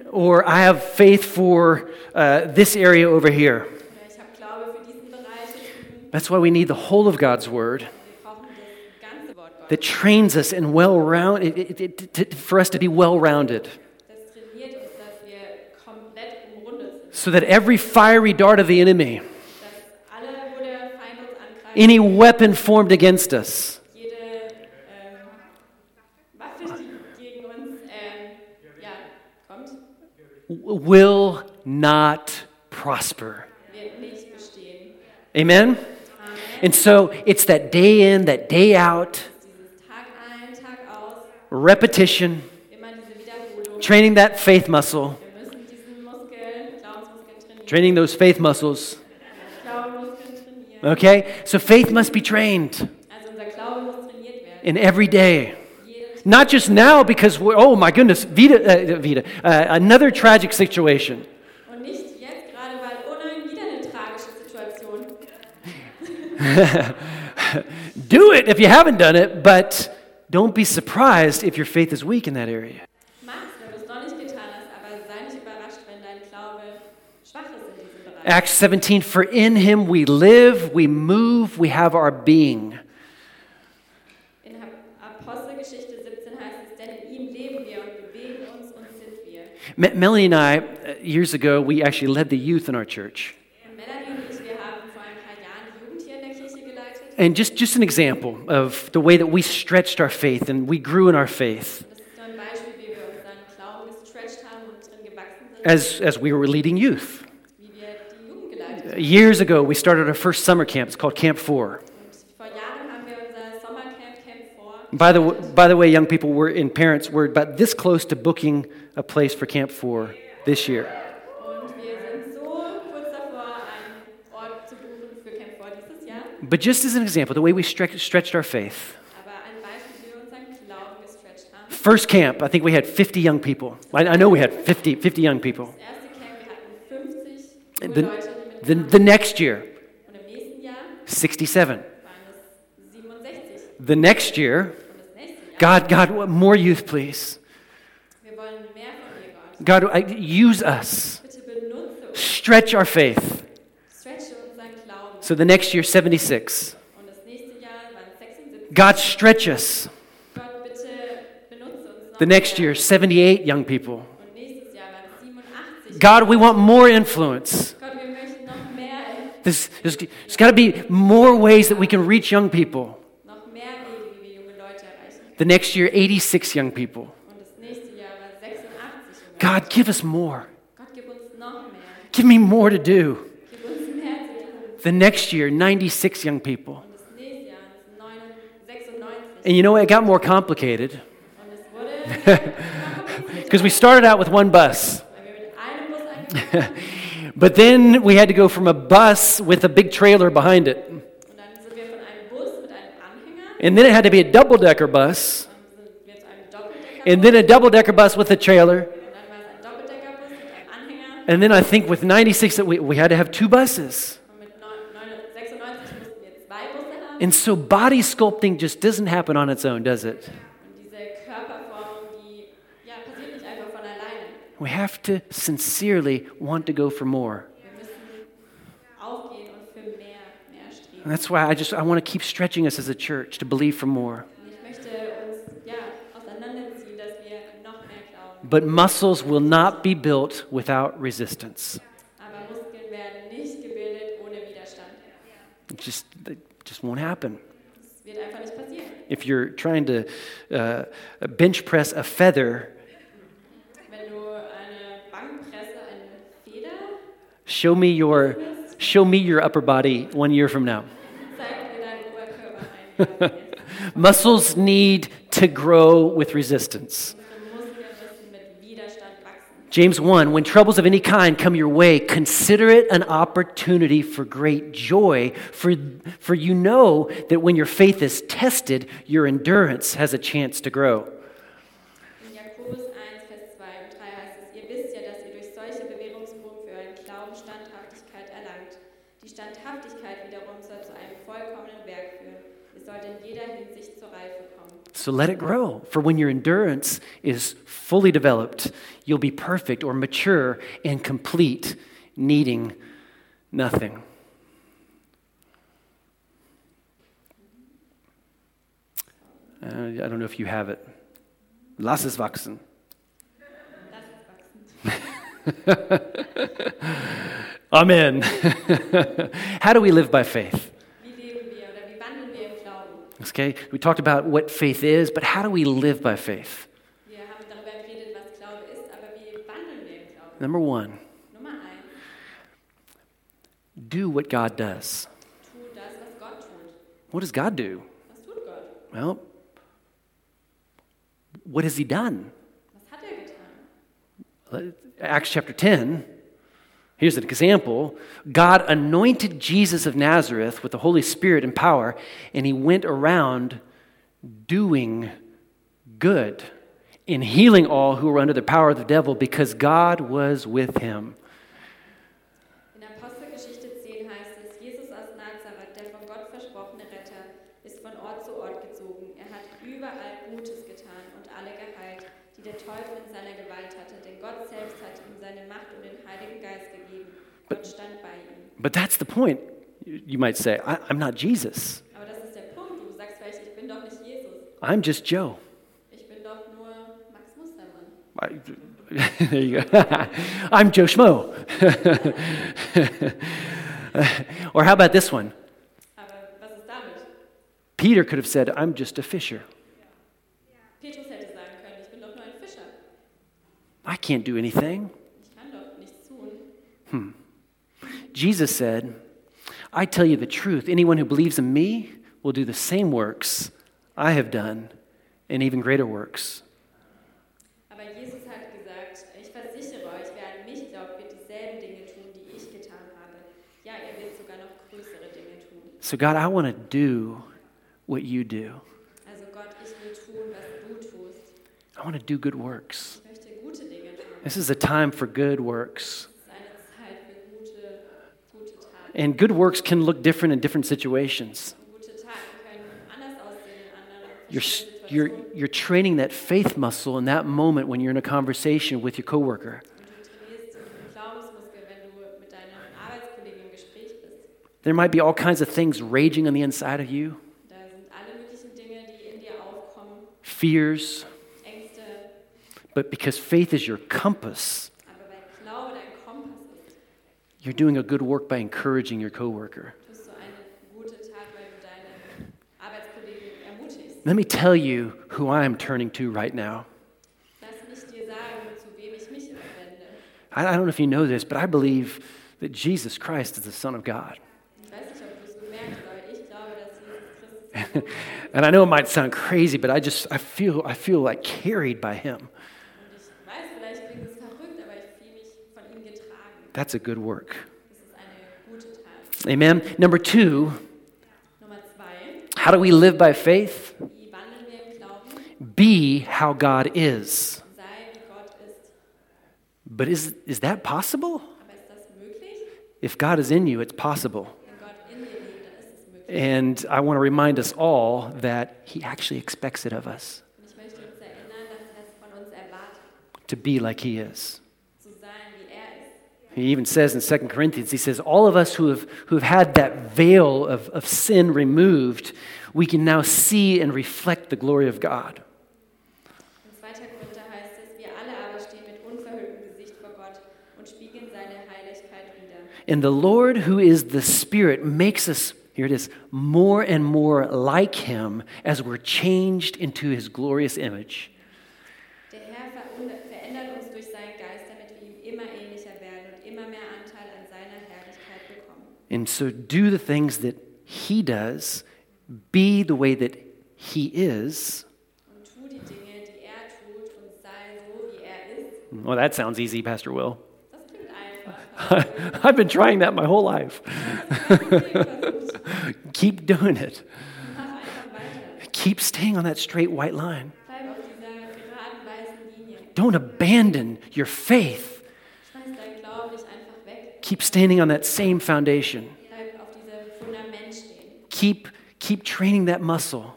Speaker 1: or I have faith for uh, this area over here. That's why we need the whole of God's Word that trains us and well round, it, it, it, for us to be well rounded,
Speaker 2: Das trainiert uns, dass wir komplett umrundet sind.
Speaker 1: so that every fiery dart of the enemy,
Speaker 2: Dass alle, wo der Feind uns angreift,
Speaker 1: any weapon formed against us,
Speaker 2: ähm, Waffe, die gegen uns ähm, ja, kommt,
Speaker 1: w- will not prosper.
Speaker 2: wird nicht bestehen.
Speaker 1: Amen?
Speaker 2: Amen.
Speaker 1: And so it's that day in, that day out, repetition, training that faith muscle, training those faith muscles. Okay? So faith must be trained in every day. Not just now because we're, oh my goodness, Vita, uh, Vita uh, another tragic Situation. Do it if you haven't done it, but don't be surprised if your faith is weak in that area.
Speaker 2: Mach's, wenn du es noch nicht getan hast, aber sei nicht überrascht, wenn dein Glaube schwach ist in diesem Bereich.
Speaker 1: Acts 17 For in him we live, we move, we have our being.
Speaker 2: In Apostelgeschichte 17 heißt es, denn in ihm leben wir und bewegen uns und sind wir.
Speaker 1: Melanie and I, uh, years ago, we actually led the youth in our church.
Speaker 2: Und Melanie und ich, wir haben vor ein paar Jahren die Jugend hier in der Kirche geleitet.
Speaker 1: And just, just an example of the way that we stretched our faith and we grew in our faith as, as we were leading youth. Years ago, we started our first summer camp. It's called Camp 4.
Speaker 2: Und vor Jahren Camp vor.
Speaker 1: By the, by the way, young people, we're in parents, we're about this close to booking a place for Camp 4 this year.
Speaker 2: Und wir sind so kurz davor, einen Ort zu buchen für Camp vor dieses Jahr.
Speaker 1: But just as an example, the way we stre- stretched our faith.
Speaker 2: Aber ein Beispiel, wie wir unseren Glauben gestretched haben.
Speaker 1: First camp, I think we had 50 young people. I, I know we had 50, 50 young people.
Speaker 2: Das erste Camp, wir hatten 50 junge
Speaker 1: The, the, the next year,
Speaker 2: Und im nächsten Jahr
Speaker 1: 67.
Speaker 2: waren es 67.
Speaker 1: The next year,
Speaker 2: Und das nächste Jahr,
Speaker 1: God, God, more youth, please.
Speaker 2: wir wollen mehr von dir, Gott.
Speaker 1: God, use us.
Speaker 2: Bitte benutze uns.
Speaker 1: Stretch our faith.
Speaker 2: Stretche unseren Glauben.
Speaker 1: So the next year, 76.
Speaker 2: Und das nächste Jahr waren 76.
Speaker 1: God, stretch us.
Speaker 2: Gott, bitte benutze uns noch
Speaker 1: The next year, 78 young people.
Speaker 2: Und nächstes Jahr waren es 87.
Speaker 1: God, we want more influence.
Speaker 2: Gott, wir möchten noch mehr,
Speaker 1: There's, there's, there's got to be more ways that we can reach young people.
Speaker 2: noch mehr Wege, wie wir junge Leute erreichen.
Speaker 1: The next year, 86 young people.
Speaker 2: Und das nächste Jahr waren 86 junge
Speaker 1: God, give us more.
Speaker 2: Gott, gib uns noch mehr.
Speaker 1: Give me more to do.
Speaker 2: Gib uns mehr zu tun.
Speaker 1: The next year, 96 young people.
Speaker 2: Und das nächste Jahr waren es 96.
Speaker 1: And you know, what? it got more complicated
Speaker 2: Und es wurde komplizierter,
Speaker 1: because we started out with one bus.
Speaker 2: weil wir mit einem Bus angefangen haben.
Speaker 1: But then we had to go from a bus with a big trailer behind it.
Speaker 2: Und dann sind wir von einem Bus mit einem Anhänger,
Speaker 1: And then it had to be a double decker bus.
Speaker 2: dann sind wir zu einem Doppeldecker
Speaker 1: And then a double decker bus with a trailer.
Speaker 2: und dann war es ein Doppeldeckerbus mit einem Anhänger.
Speaker 1: And then I think with 96 that we, we had to have two buses.
Speaker 2: Und mit neun- neun- 96 mussten wir zwei Busse haben.
Speaker 1: And so body sculpting just doesn't happen on its own, does it?
Speaker 2: Und diese Körperformung, die ja, passiert nicht einfach von alleine.
Speaker 1: We have to sincerely want to go for more.
Speaker 2: Wir müssen aufgehen und für mehr, mehr streben.
Speaker 1: And that's why I just I want to keep stretching us as a church to believe for more.
Speaker 2: Und ich möchte uns ja, auseinanderziehen, dass wir noch mehr glauben.
Speaker 1: But muscles will not be built without resistance.
Speaker 2: Aber Muskeln werden nicht gebildet ohne Widerstand.
Speaker 1: It just just won't happen.
Speaker 2: Das wird einfach nicht passieren.
Speaker 1: If you're trying to uh, bench press a feather,
Speaker 2: Wenn du eine Bankpresse, eine Feder,
Speaker 1: show me your show me your upper body one year from now.
Speaker 2: zeig mir deinen Oberkörper ein. Jahr jetzt.
Speaker 1: Muscles need to grow with resistance. James 1 When troubles of any kind come your way, consider it an opportunity for great joy, for, for you know that when your faith is tested, your endurance has a chance to grow.
Speaker 2: In Jakobus 1, Vers 2 und 3 heißt es, ihr wisst ja, dass ihr durch solche Bewährungsproben für euren Glauben Standhaftigkeit erlangt. Die Standhaftigkeit wiederum soll zu einem vollkommenen Werk führen. Ihr sollt in jeder Hinsicht zur Reife kommen.
Speaker 1: So let it grow. For when your endurance is fully developed, you'll be perfect or mature and complete, needing nothing. Uh, I don't know if you have it. Lass es wachsen.
Speaker 2: Lasst es wachsen.
Speaker 1: Amen. How do we live by faith?
Speaker 2: Wie leben wir oder wie wandeln wir im Glauben?
Speaker 1: Okay, we talked about what faith is, but how do we live by faith?
Speaker 2: Wir haben darüber geredet, was Glaube ist, aber wie wandeln wir im Glauben?
Speaker 1: Number one, do what God does. What does God do? Well, what has He done? Acts chapter 10, here's an example. God anointed Jesus of Nazareth with the Holy Spirit and power, and he went around doing good in healing all who were under the power of the devil because God was with him.
Speaker 2: In Apostelgeschichte 10 heißt es, Jesus aus Nazareth, der von Gott versprochene Retter, ist von Ort zu Ort gezogen. Er hat überall Gutes getan und alle geheilt, die der Teufel in seiner Gewalt hatte, denn Gott selbst hat ihm seine Macht und den Heiligen Geist gegeben. Gott stand bei ihm.
Speaker 1: But that's the point. You might say, I, I'm not Jesus.
Speaker 2: Aber das ist der Punkt. Du sagst vielleicht, ich bin doch nicht Jesus.
Speaker 1: I'm just Joe.
Speaker 2: Ich bin doch nur Max Mustermann.
Speaker 1: I, there you go. I'm Joe Schmo. or how about this one?
Speaker 2: Aber was ist damit?
Speaker 1: Peter could have said, I'm just a fisher.
Speaker 2: Petrus hätte sagen können, ich bin doch nur ein Fischer.
Speaker 1: I can't do anything.
Speaker 2: Ich kann doch nichts tun.
Speaker 1: Jesus said, I tell you the truth. Anyone who believes in me will do the same works I have done, and even greater works. So, God, I want to do what you do.
Speaker 2: Also Gott, ich will tun, was du tust.
Speaker 1: I want to do good works.
Speaker 2: Ich gute Dinge tun.
Speaker 1: This is a time for good works.
Speaker 2: Es ist eine Zeit für gute, gute Taten.
Speaker 1: And good works can look different in different situations.
Speaker 2: Und gute Taten können anders aussehen in anderen
Speaker 1: You're, you're, you're training that faith muscle in that moment when you're in a conversation with your coworker.
Speaker 2: Und du trainierst den Glaubensmuskel, wenn du mit deinem Arbeitskollegen im Gespräch bist.
Speaker 1: There might be all kinds of things raging on the inside of you
Speaker 2: Da sind alle möglichen Dinge, die in dir aufkommen.
Speaker 1: fears, but because faith is your compass,
Speaker 2: Aber weil Glaube dein Kompass ist,
Speaker 1: you're doing a good work by encouraging your coworker.
Speaker 2: tust du eine gute Tat, weil du deine Arbeitskollegen ermutigst.
Speaker 1: Let me tell you who I am turning to right now.
Speaker 2: Lass mich dir sagen, zu wem ich mich wende.
Speaker 1: I, I don't know if you know this, but I believe that Jesus Christ is the Son of God.
Speaker 2: Ich weiß nicht, ob du es gemerkt hast, aber ich glaube, dass Jesus Christus der Sohn ist.
Speaker 1: And I know it might sound crazy, but I just I feel I feel like carried by him. That's a good work. Amen. Number 2, how do we live by faith? Be how God is. But is is that possible? If God is in you, it's possible.
Speaker 2: Wenn Gott in dir lebt, dann ist es möglich.
Speaker 1: And I want to remind us all that he actually expects it of us
Speaker 2: Und ich möchte uns erinnern, dass er es von uns erwartet,
Speaker 1: to be like he is.
Speaker 2: zu sein, wie er.
Speaker 1: He even says in 2 Corinthians, he says, all of us who have, who have had that veil of, of sin removed, we can now see and reflect the glory of God.
Speaker 2: In 2. Korinther heißt es, wir alle aber stehen mit unverhülltem Gesicht vor Gott und spiegeln seine Heiligkeit wider.
Speaker 1: And the Lord, who is the Spirit, makes us, here it is, more and more like him as we're changed into his glorious image.
Speaker 2: Der Herr verund- verändert uns durch seinen Geist, damit wir ihm immer ähnlicher werden und immer mehr Anteil an seiner Herrlichkeit bekommen.
Speaker 1: And so do the things that he does, be the way that he is.
Speaker 2: Und tu die Dinge, die er tut und sei so, wie er.
Speaker 1: Well, that sounds easy, Pastor Will. I've been trying that my whole life. Keep doing it. Keep staying on that straight white line. Don't abandon your faith. Keep standing on that same foundation. Keep, keep training that muscle.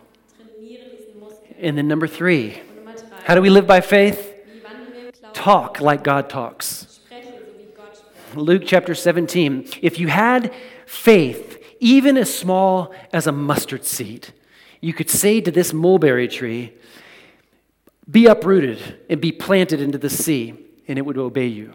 Speaker 1: And then, number three, how do we live by faith? Talk like God talks.
Speaker 2: Spreche, so wie Gott spricht.
Speaker 1: Luke chapter 17. If you had faith, even as small as a mustard seed, you could say to this mulberry tree, Be uprooted and be planted into the sea, and it would obey you.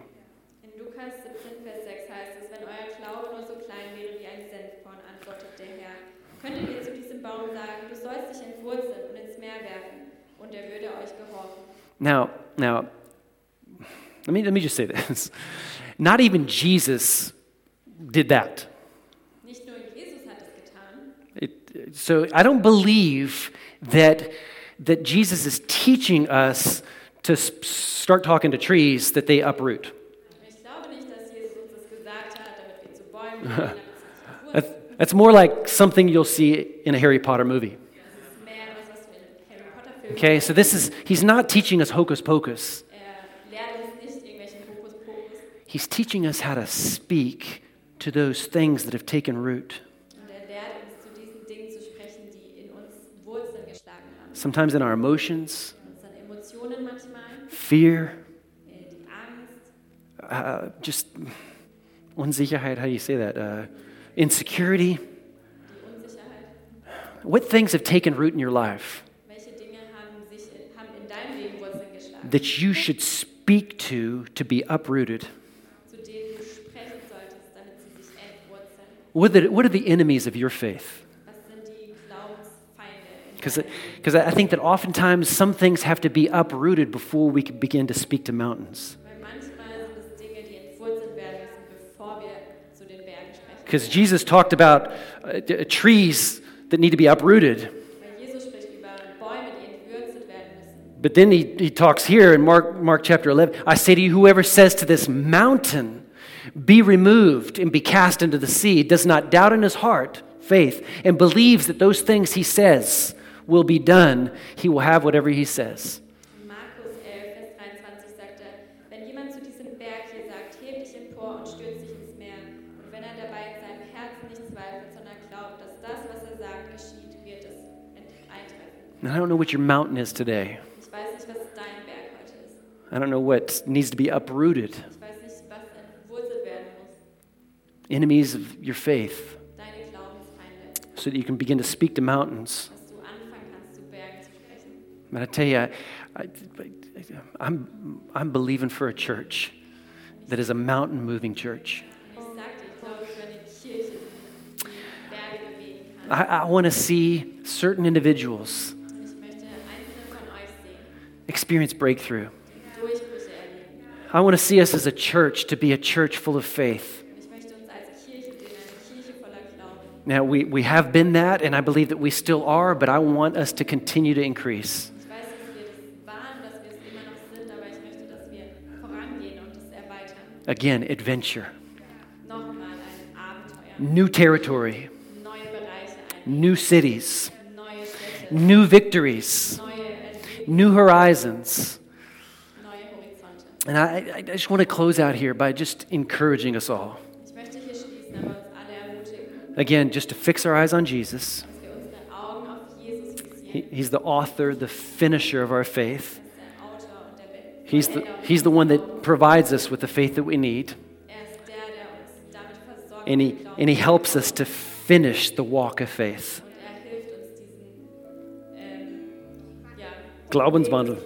Speaker 2: In Lukas 17, Vers 6 heißt es, wenn euer Glaube nur so klein wäre wie ein Senfkorn, antwortet der Herr, könntet ihr zu diesem Baum sagen, du sollst dich entwurzeln und ins Meer werfen, und er würde euch gehorchen.
Speaker 1: Now, now, let me, let me just say this. Not even Jesus did that.
Speaker 2: Nicht nur Jesus hat es getan,
Speaker 1: It, so I don't believe that, that Jesus is teaching us to start talking to trees that they uproot.
Speaker 2: ich glaube nicht, dass Jesus uns das gesagt hat, damit wir zu Bäumen gehen, damit sie sich
Speaker 1: That's, more like something you'll see in a Harry Potter movie.
Speaker 2: Das ist mehr etwas, was wir in Harry Potter Filmen
Speaker 1: Okay, so this is, he's not teaching us hocus pocus.
Speaker 2: Er lehrt uns nicht irgendwelchen Hokuspokus,
Speaker 1: He's teaching us how to speak to those things that have taken root.
Speaker 2: er lehrt uns zu diesen Dingen zu sprechen, die in uns Wurzeln geschlagen haben.
Speaker 1: Sometimes in our emotions,
Speaker 2: In unseren Emotionen manchmal,
Speaker 1: fear,
Speaker 2: äh,
Speaker 1: uh, just Unsicherheit, how do you say that? Uh, insecurity. What things have taken root in your life
Speaker 2: Welche Dinge haben, sich in, haben in deinem Leben Wurzeln geschlagen,
Speaker 1: that you should speak to to be uprooted? What are the, what are the enemies of your faith?
Speaker 2: Was sind die Glaubensfeinde? in
Speaker 1: Because
Speaker 2: deinem Leben?
Speaker 1: because I think that oftentimes some things have to be uprooted before we can begin to speak to mountains.
Speaker 2: Weil manchmal sind es Dinge, die entwurzelt werden müssen, bevor wir zu den Bergen sprechen.
Speaker 1: Because Jesus talked about uh, trees that need to be uprooted.
Speaker 2: Weil Jesus spricht über
Speaker 1: But then he, he talks here in Mark, Mark chapter 11 I say to you, whoever says to this mountain, be removed and be cast into the sea, does not doubt in his heart, faith, and believes that those things he says will be done, he will have whatever he says.
Speaker 2: Markus 11, Vers 23 sagt er, wenn jemand zu diesem Berg hier sagt, heb dich empor und stürz dich ins Meer, und wenn er dabei in seinem Herzen nicht zweifelt, sondern glaubt, dass das, was er sagt, geschieht, wird es ent- eintreffen.
Speaker 1: And I don't know what your mountain is today.
Speaker 2: Ich weiß nicht, was dein Berg heute ist.
Speaker 1: I don't know what needs to be uprooted.
Speaker 2: Ich weiß nicht, was entwurzelt werden muss.
Speaker 1: Enemies of your faith, so that you can begin to speak to mountains.
Speaker 2: dass du anfangen kannst, zu Bergen zu sprechen.
Speaker 1: But I tell you, I, I, I'm, I'm believing for a church that is a mountain moving church.
Speaker 2: Und ich sagte, ich glaube für eine Kirche, die Berge bewegen kann.
Speaker 1: I, I want to see certain individuals
Speaker 2: Und ich möchte einzelne von euch sehen,
Speaker 1: experience breakthrough.
Speaker 2: die Durchbrüche erleben.
Speaker 1: I want to see us as a church to be a church full of faith. Now, we, we have been that, and I believe that we still are, but I want us to continue to increase.
Speaker 2: Ich weiß, dass wir das waren, dass wir es immer noch sind, aber ich möchte, dass wir vorangehen und es erweitern.
Speaker 1: Again, adventure,
Speaker 2: Nochmal ein Abenteuer,
Speaker 1: new territory,
Speaker 2: neue Bereiche ein,
Speaker 1: new cities, new victories, new horizons. And I, I just want to close out here by just encouraging us all. Again, just to fix our eyes on Jesus. He, he's the author, the finisher of our faith. He's the, he's the one that provides us with the faith that we need. And he, and he helps us to finish the walk of faith. Glaubenswandel,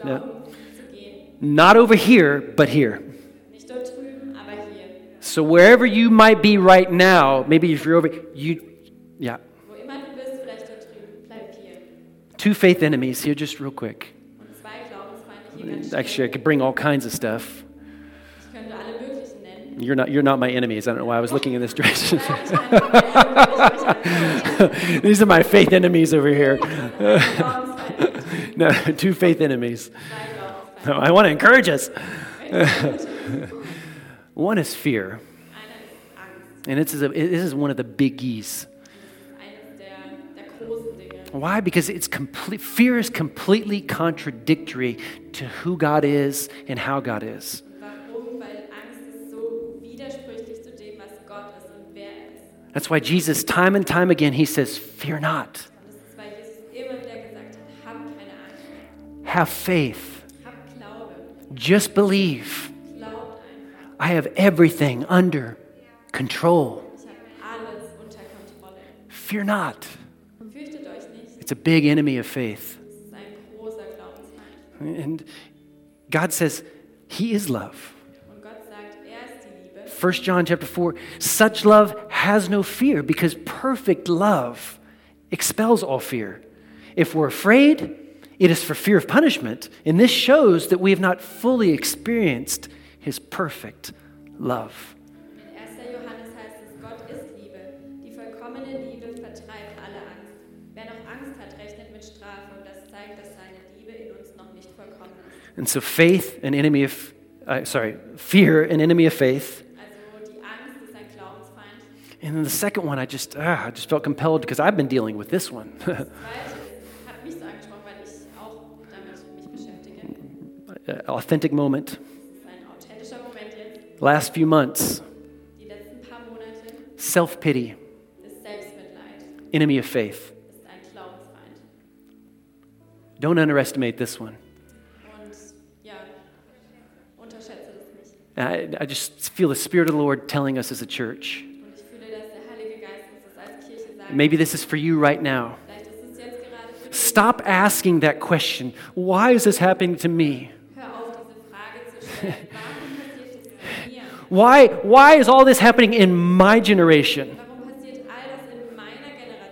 Speaker 2: gehen.
Speaker 1: Not over here, but here.
Speaker 2: Nicht dort drüben, aber hier.
Speaker 1: So wherever you might be right now, maybe if you're over, you, yeah.
Speaker 2: Wo immer du bist, vielleicht dort drüben, bleib hier.
Speaker 1: Two faith enemies here, just real quick.
Speaker 2: Und zwei Glaubensfeinde hier ganz
Speaker 1: Actually, I could bring all kinds of stuff.
Speaker 2: Ich könnte alle möglichen nennen.
Speaker 1: You're not, you're not my enemies. I don't know why I was looking in this direction.
Speaker 2: Nein, ich meine, ich
Speaker 1: These are my faith enemies over here. No, two faith enemies. No, I want to encourage us. One is fear, and this is, a, this is one of the biggies. Why? Because it's complete, fear is completely contradictory to who God is and how God is. That's why Jesus, time and time again, he says, Fear not, have faith, just believe. I have everything under control. Fear not. It's a big enemy of faith. And God says, He is love.
Speaker 2: Und Gott sagt, er ist die Liebe.
Speaker 1: 1 John chapter 4 such love has no fear because perfect love expels all fear. If we're afraid, it is for fear of punishment. And this shows that we have not fully experienced his perfect love.
Speaker 2: In 1. Johannes heißt es, Gott ist Liebe. Die vollkommene Liebe vertreibt alle Angst. Wer noch Angst hat, rechnet mit Strafe und das zeigt, dass seine Liebe in uns noch nicht vollkommen ist.
Speaker 1: And so faith, an enemy of, uh, sorry, fear, an enemy of faith.
Speaker 2: Also die Angst ist ein Glaubensfeind.
Speaker 1: And then the second one, I just, ah, I just felt compelled because I've been dealing with this one. Authentic
Speaker 2: Zweite
Speaker 1: Last few months,
Speaker 2: Die letzten paar Monate
Speaker 1: self pity, enemy of faith.
Speaker 2: ist ein Glaubensfeind.
Speaker 1: Don't underestimate this one.
Speaker 2: Und ja, unterschätze das nicht.
Speaker 1: I, I just feel the Spirit of the Lord telling us as a church.
Speaker 2: Und ich fühle, dass der Heilige Geist uns das als Kirche sagt.
Speaker 1: Maybe this is for you right now.
Speaker 2: Vielleicht ist es jetzt gerade für dich.
Speaker 1: Stop asking that question why is this happening to me? Why, why is all this happening in my generation?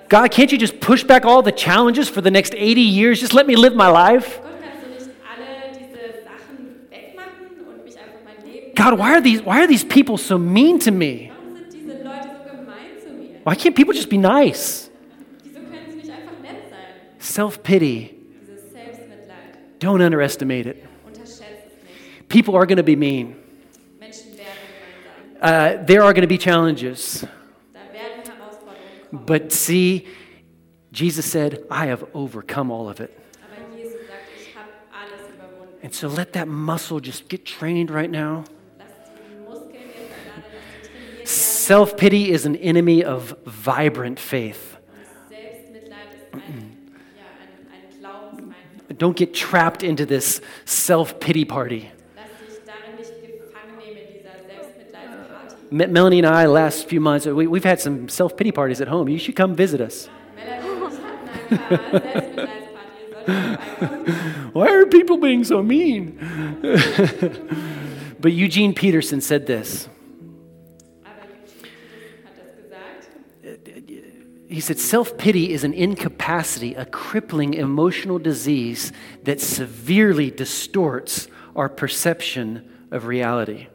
Speaker 1: God, can't you just push back all the challenges for the next 80 years? Just let me live my life? God, why are these, why are these people so mean to me? Why can't people just be nice? Self pity, Don't underestimate it. People are going to be mean. Uh, there are going to be challenges. But see, Jesus said, I have overcome all of it. And so let that muscle just get trained right now. Self pity is an enemy of vibrant faith. Don't get trapped into this self pity party.
Speaker 2: Lass dich darin nicht gefangen nehmen in dieser Selbstmitleidsparty.
Speaker 1: Me- Melanie and I, last few months, we, we've had some self pity parties at home. You should come visit us.
Speaker 2: Melanie und ich hatten ein paar Selbstmitleidspartys. Ihr solltet vorbeikommen.
Speaker 1: Why are people being so mean? but Eugene Peterson said this
Speaker 2: Aber Eugene hat das gesagt.
Speaker 1: He said, Self pity is an incapacity, a crippling emotional disease that severely distorts our perception of reality.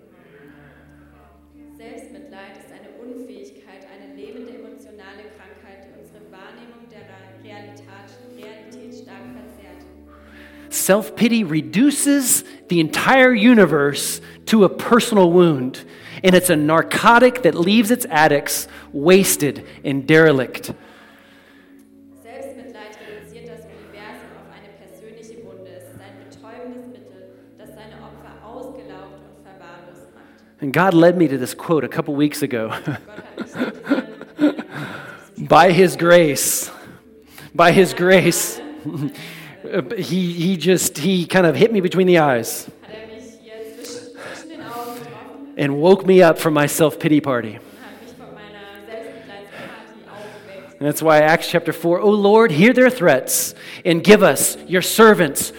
Speaker 1: Self pity reduces the entire universe to a personal wound, and it's a narcotic that leaves its addicts wasted and derelict.
Speaker 2: Selbstmitleid reduziert das Universum auf eine persönliche Wunde. Es ist ein betäubendes Mittel, das seine Opfer ausgelaugt und verwahrlost macht.
Speaker 1: And God led me to this quote a couple weeks ago.
Speaker 2: Gott hat mich zu diesem,
Speaker 1: by his grace by his grace Uh, he, he just he kind of hit me between the eyes and woke me up from my party
Speaker 2: meiner Selbstmitleidsparty aufgeweckt.
Speaker 1: and that's why acts chapter 4 oh lord hear their threats and give us your servants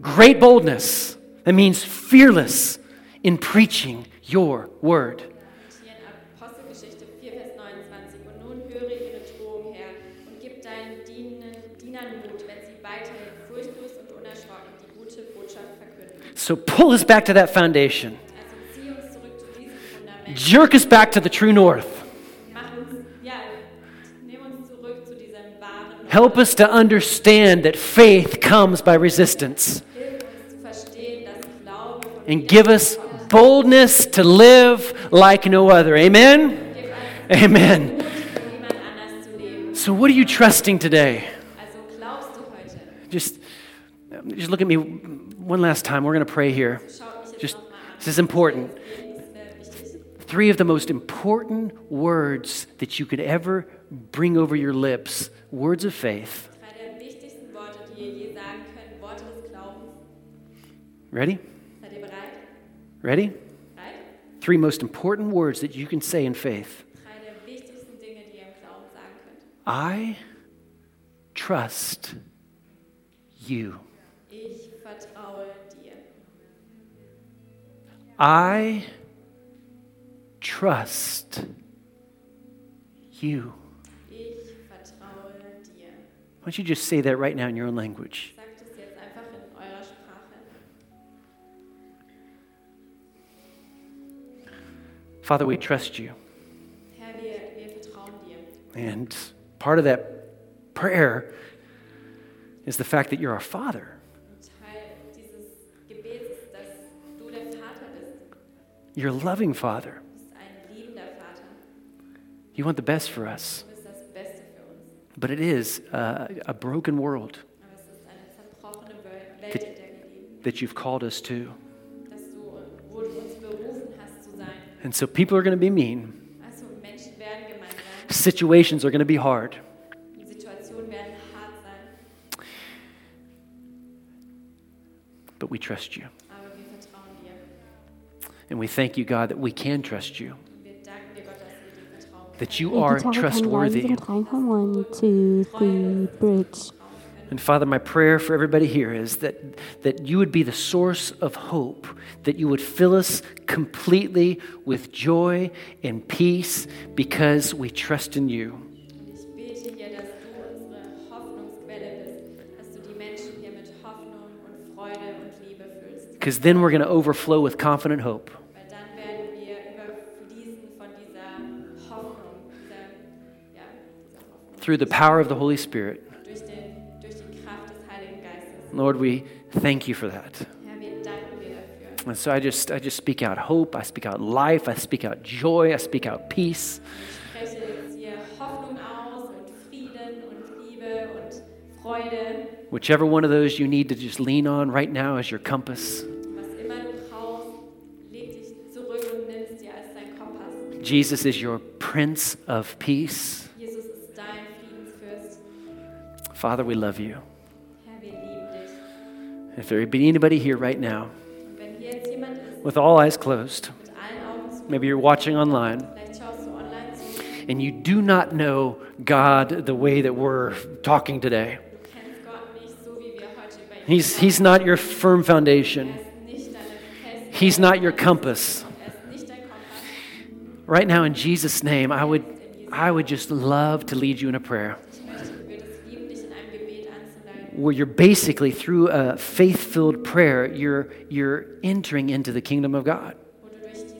Speaker 1: great boldness that means fearless in preaching your word so pull us back to that foundation jerk us back to the true north help us to understand that faith comes by resistance and give us boldness to live like no other. Amen? Amen. So, what are you trusting today? Just, just look at me one last time. We're going to pray here. Just, this is important. Three of the most important words that you could ever bring over your lips words of faith. Ready? Ready? Three most important words that you can say in faith. I trust you.
Speaker 2: Ich
Speaker 1: I trust you.
Speaker 2: Ich vertraue dir.
Speaker 1: Why don't you just say that right now in your own language?
Speaker 2: Sagt es jetzt einfach in eurer Sprache.
Speaker 1: Father, we trust you.
Speaker 2: Herr, wir, wir vertrauen dir.
Speaker 1: And part of that prayer is the fact that you're our Father. You're a loving Father.
Speaker 2: Du bist ein liebender Vater.
Speaker 1: You want the best for us.
Speaker 2: Du bist das Beste für uns.
Speaker 1: But it is uh, a broken world
Speaker 2: Aber es ist eine zerbrochene Wel- Welt, in der wir leben.
Speaker 1: that you've called us to.
Speaker 2: Dass du, wo du uns berufen hast zu sein.
Speaker 1: And so people are going to be mean.
Speaker 2: Also Menschen werden gemein sein.
Speaker 1: Situations are going to be hard.
Speaker 2: Die Situationen werden hart sein.
Speaker 1: But we trust you. And we thank you, God, that we can trust you,
Speaker 2: Und wir danken dir, Gott, dass wir dir vertrauen können.
Speaker 1: that you are trustworthy.
Speaker 3: leise reinkommen. One, two, three, bridge.
Speaker 1: And Father, my prayer for everybody here is that, that you would be the source of hope, that you would fill us completely with joy and peace because we trust in you.
Speaker 2: Und ich bete hier, dass du unsere Hoffnungsquelle bist, dass du die Menschen hier mit Hoffnung und Freude und Liebe füllst.
Speaker 1: Because then we're going to overflow with confident hope. Through the power of the Holy Spirit. Lord, we thank you for that. And so I just, I just speak out hope, I speak out life, I speak out joy, I speak out peace. Whichever one of those you need to just lean on right now as your compass. Jesus is your Prince of Peace. Father, we love you.
Speaker 2: Herr, wir lieben dich.
Speaker 1: If there be anybody here right now
Speaker 2: Und wenn hier jetzt jemand ist,
Speaker 1: with all eyes closed,
Speaker 2: mit allen Augen zu,
Speaker 1: maybe you're watching online,
Speaker 2: vielleicht schaust du online zu,
Speaker 1: and you do not know God the way that we're talking today.
Speaker 2: du kennst Gott nicht so, wie wir heute über ihn
Speaker 1: He's, he's not your firm foundation,
Speaker 2: Er ist nicht deine feste
Speaker 1: He's not your compass.
Speaker 2: Er ist nicht dein Kompass.
Speaker 1: Right now, in Jesus' name, I would, I would just love to lead you in a prayer where you're basically, through a faith filled prayer, you're, you're entering into the kingdom of God.
Speaker 2: wo du durch dieses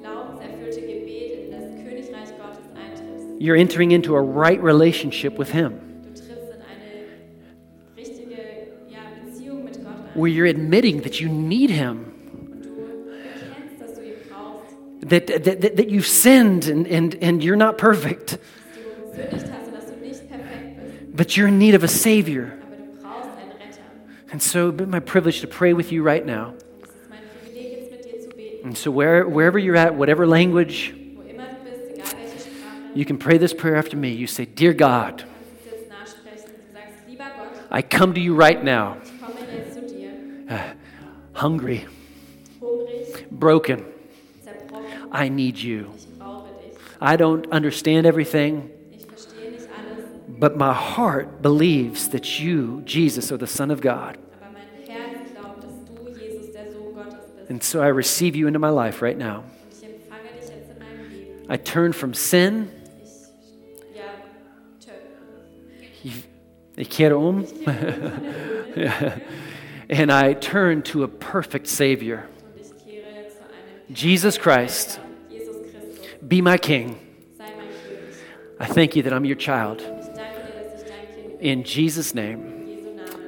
Speaker 2: glaubenserfüllte Gebet in das Königreich Gottes eintrittst.
Speaker 1: You're entering into a right relationship with Him,
Speaker 2: Du trittst in eine richtige ja, Beziehung mit Gott ein.
Speaker 1: where you're admitting that you need Him,
Speaker 2: Und du bekennst, dass du ihn brauchst,
Speaker 1: that, that, that, you've sinned and, and, and you're not perfect,
Speaker 2: dass du gesündigt hast und dass du nicht perfekt bist.
Speaker 1: but you're in need of a Savior.
Speaker 2: Aber du brauchst einen Retter.
Speaker 1: And so, it's my privilege to pray with you right now. And so, where, wherever you're at, whatever language, you can pray this prayer after me. You say, Dear God, I come to you right now,
Speaker 2: dir,
Speaker 1: hungry, broken. I need you. I don't understand everything, but my heart believes that you, Jesus, are the Son of God.
Speaker 2: aber mein Herz glaubt, dass du, Jesus, der Sohn Gottes bist.
Speaker 1: And so I receive you into my life right now.
Speaker 2: Und ich empfange dich jetzt in meinem Leben.
Speaker 1: I turn from sin,
Speaker 2: Ich, ja, tö-
Speaker 1: ich kehre um, and I turn to a perfect Savior.
Speaker 2: und ich kehre zu einem
Speaker 1: Jesus Christ, be my King.
Speaker 2: Sei mein König.
Speaker 1: I thank you that I'm your child. In Jesus' name.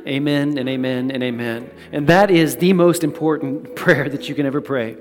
Speaker 1: Amen and amen and amen. And that is the most important prayer that you can ever pray.